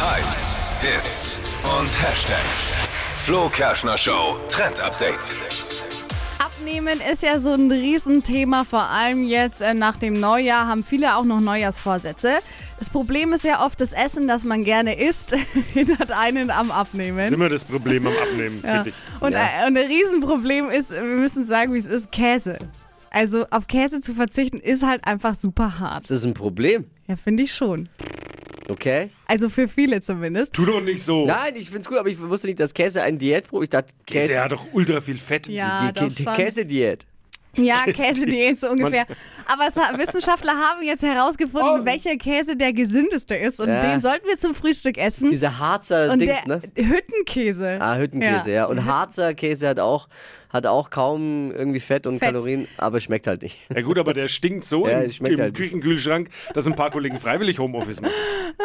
Hypes, Hits und Hashtags. Flo Kerschner Show Trend Update. Abnehmen ist ja so ein Riesenthema, vor allem jetzt äh, nach dem Neujahr haben viele auch noch Neujahrsvorsätze. Das Problem ist ja oft das Essen, das man gerne isst, hindert einen am Abnehmen. Immer das Problem am Abnehmen, Ja. finde ich. Und, äh, und ein Riesenproblem ist, wir müssen sagen, wie es ist, Käse. Also auf Käse zu verzichten ist halt einfach super hart. Das ist ein Problem. Ja, finde ich schon. Okay. Also für viele zumindest. Tu doch nicht so. Nein, ich find's gut, aber ich wusste nicht, dass Käse ein Diätbrot. Ich dachte, Käse Käse, hat doch ultra viel Fett. Ja, die, doch die schon. Käsediät. Ja, Käsediät so ungefähr. Aber es, hat- Wissenschaftler haben jetzt herausgefunden, welcher Käse der gesündeste ist. Und Ja. den sollten wir zum Frühstück essen. Diese Harzer und Dings, der ne? Hüttenkäse. Ah, Hüttenkäse, ja. Und Harzer Käse hat auch, hat auch kaum irgendwie Fett und Fett. Kalorien, aber schmeckt halt nicht. Ja gut, aber der stinkt so Ja, im, im halt. Küchenkühlschrank, dass ein paar Kollegen freiwillig Homeoffice machen.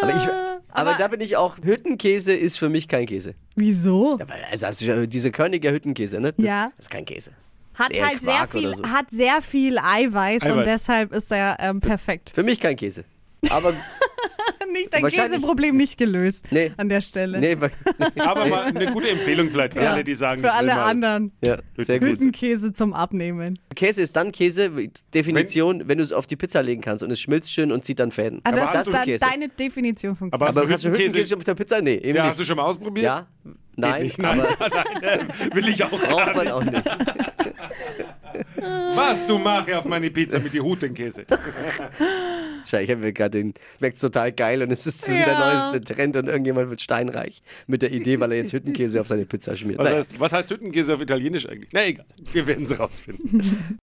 Aber, ich, aber, aber- da bin ich auch, Hüttenkäse ist für mich kein Käse. Wieso? Aber also, schon- diese Körniger Hüttenkäse, ne? Das, Ja. Das ist kein Käse. Hat halt sehr viel, so. hat sehr viel Eiweiß, und Eiweiß. deshalb ist er ähm, perfekt. Für mich kein Käse. Aber, Nicht dein Käseproblem nicht gelöst Nee. an der Stelle. nee, wa- Aber mal eine gute Empfehlung vielleicht für Ja, alle, die sagen, Für alle anderen. ja, sehr gut. Hüttenkäse zum Abnehmen. Käse ist dann Käse, Definition, wenn, du es auf die Pizza legen kannst und es schmilzt schön und zieht dann Fäden. Ah, Aber das hast ist Käse? deine Definition von Aber hast Aber du hast du Hüttenkäse? Hüttenkäse auf der Pizza? Nee, eben Ja, hast nicht. du schon mal ausprobiert? Ja? Nein, nicht. Nein. aber Will ich auch braucht gar man auch nicht. Was du machst auf meine Pizza mit die Hüttenkäse. Schau, ich habe mir gerade den, schmeckt total geil und es ist der Ja. neueste Trend und irgendjemand wird steinreich mit der Idee, weil er jetzt Hüttenkäse auf seine Pizza schmiert. Was Naja. heißt, was heißt Hüttenkäse auf Italienisch eigentlich? Na egal, wir werden es rausfinden.